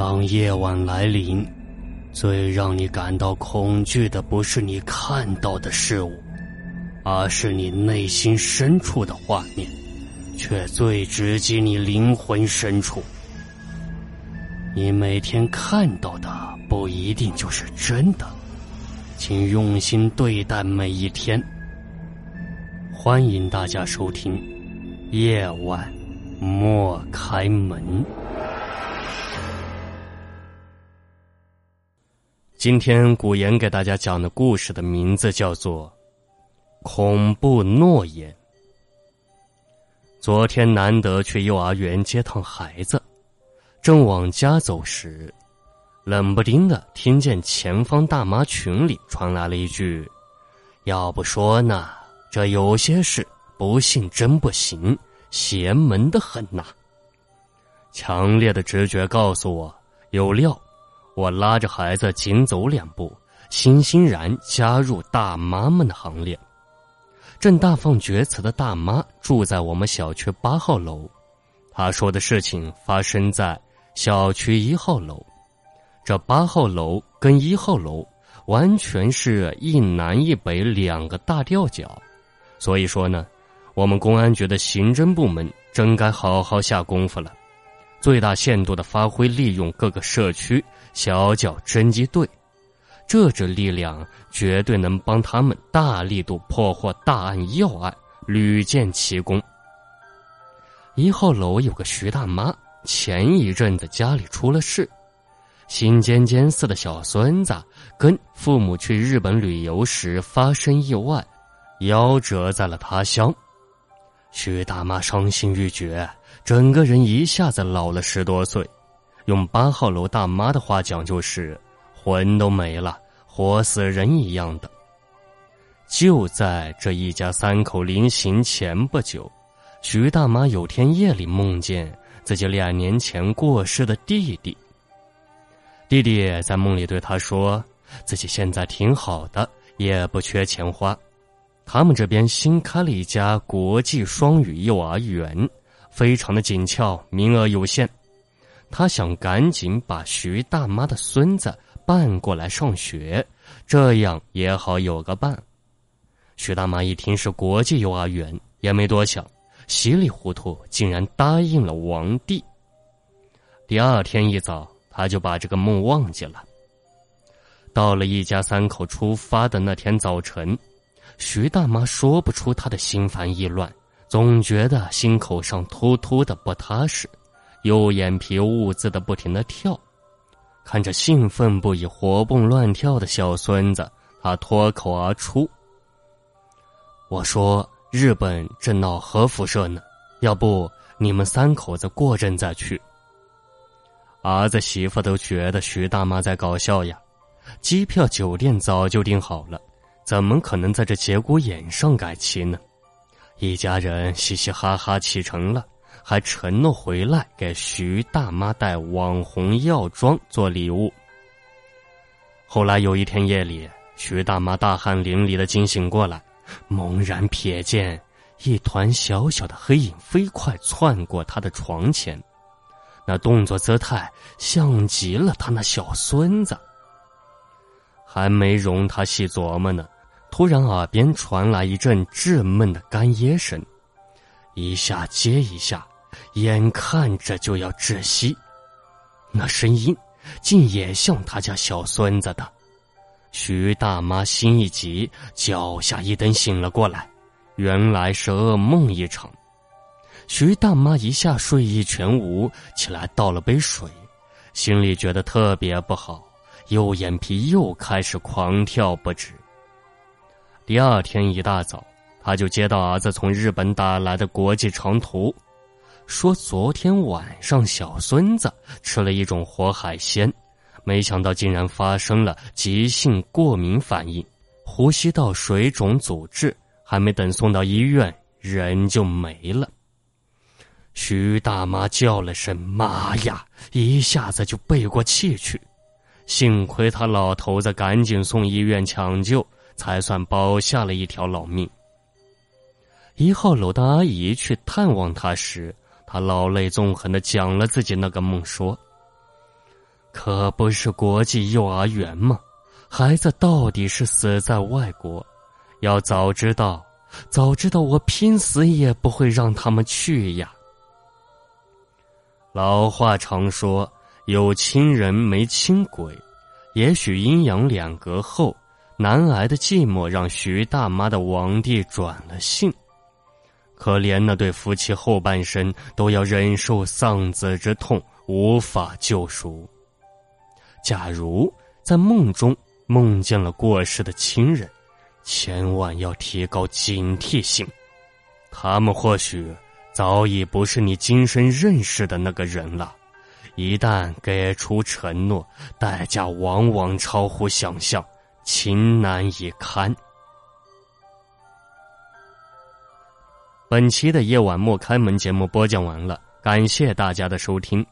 当夜晚来临，最让你感到恐惧的不是你看到的事物，而是你内心深处的画面，却最直击你灵魂深处。你每天看到的不一定就是真的，请用心对待每一天。欢迎大家收听《夜晚莫开门》。今天古言给大家讲的故事的名字叫做《恐怖诺言》。昨天难得去幼儿园接趟孩子，正往家走时，冷不丁的听见前方大妈群里传来了一句：“要不说呢，这有些事不信真不行，邪门的很呐。”强烈的直觉告诉我有料。我拉着孩子紧走两步，欣欣然加入大妈们的行列。正大放厥词的大妈住在我们小区八号楼，她说的事情发生在小区一号楼。这八号楼跟一号楼完全是一南一北两个大吊脚，所以说呢，我们公安局的刑侦部门真该好好下功夫了。最大限度的发挥利用各个社区小脚侦缉队，这支力量绝对能帮他们大力度破获大案要案，屡建奇功。一号楼有个徐大妈，前一阵子家里出了事，心尖尖似的小孙子跟父母去日本旅游时发生意外，夭折在了他乡。徐大妈伤心欲绝。整个人一下子老了十多岁，用八号楼大妈的话讲，就是魂都没了，活死人一样的。就在这一家三口临行前不久，徐大妈有天夜里梦见自己两年前过世的弟弟。弟弟在梦里对他说：“自己现在挺好的，也不缺钱花。他们这边新开了一家国际双语幼儿园。”非常的紧俏，名额有限，他想赶紧把徐大妈的孙子办过来上学，这样也好有个伴。徐大妈一听是国际幼儿园，也没多想，稀里糊涂竟然答应了王弟。第二天一早，他就把这个梦忘记了。到了一家三口出发的那天早晨，徐大妈说不出她的心烦意乱。总觉得心口上突突的不踏实，右眼皮兀自的不停的跳，看着兴奋不已、活蹦乱跳的小孙子，他脱口而出：“我说日本正闹核辐射呢，要不你们三口子过阵再去。”儿子媳妇都觉得徐大妈在搞笑呀，机票酒店早就订好了，怎么可能在这节骨眼上改期呢？一家人嘻嘻哈哈启程了，还承诺回来给徐大妈带网红药妆做礼物。后来有一天夜里，徐大妈大汗淋漓的惊醒过来，猛然瞥见一团小小的黑影飞快窜过她的床前，那动作姿态像极了他那小孙子。还没容他细琢磨呢。突然，耳边传来一阵稚闷的干噎声，一下接一下，眼看着就要窒息。那声音竟也像他家小孙子的。徐大妈心一急，脚下一蹬，醒了过来，原来是噩梦一场。徐大妈一下睡意全无，起来倒了杯水，心里觉得特别不好，右眼皮又开始狂跳不止。第二天一大早，他就接到儿子从日本打来的国际长途，说昨天晚上小孙子吃了一种活海鲜，没想到竟然发生了急性过敏反应，呼吸道水肿阻滞，还没等送到医院，人就没了。徐大妈叫了声“妈呀”，一下子就背过气去，幸亏他老头子赶紧送医院抢救。才算保下了一条老命。一号楼的阿姨去探望他时，他老泪纵横的讲了自己那个梦，说：“可不是国际幼儿园吗？孩子到底是死在外国，要早知道，早知道我拼死也不会让他们去呀。老话常说，有亲人没亲鬼。也许阴阳两隔后，难挨的寂寞让徐大妈的王弟转了性。可怜那对夫妻后半生都要忍受丧子之痛，无法救赎。假如在梦中梦见了过世的亲人，千万要提高警惕性，他们或许。早已不是你今生认识的那个人了，一旦给出承诺，代价往往超乎想象，情难以堪。本期的夜晚莫开门节目播讲完了，感谢大家的收听。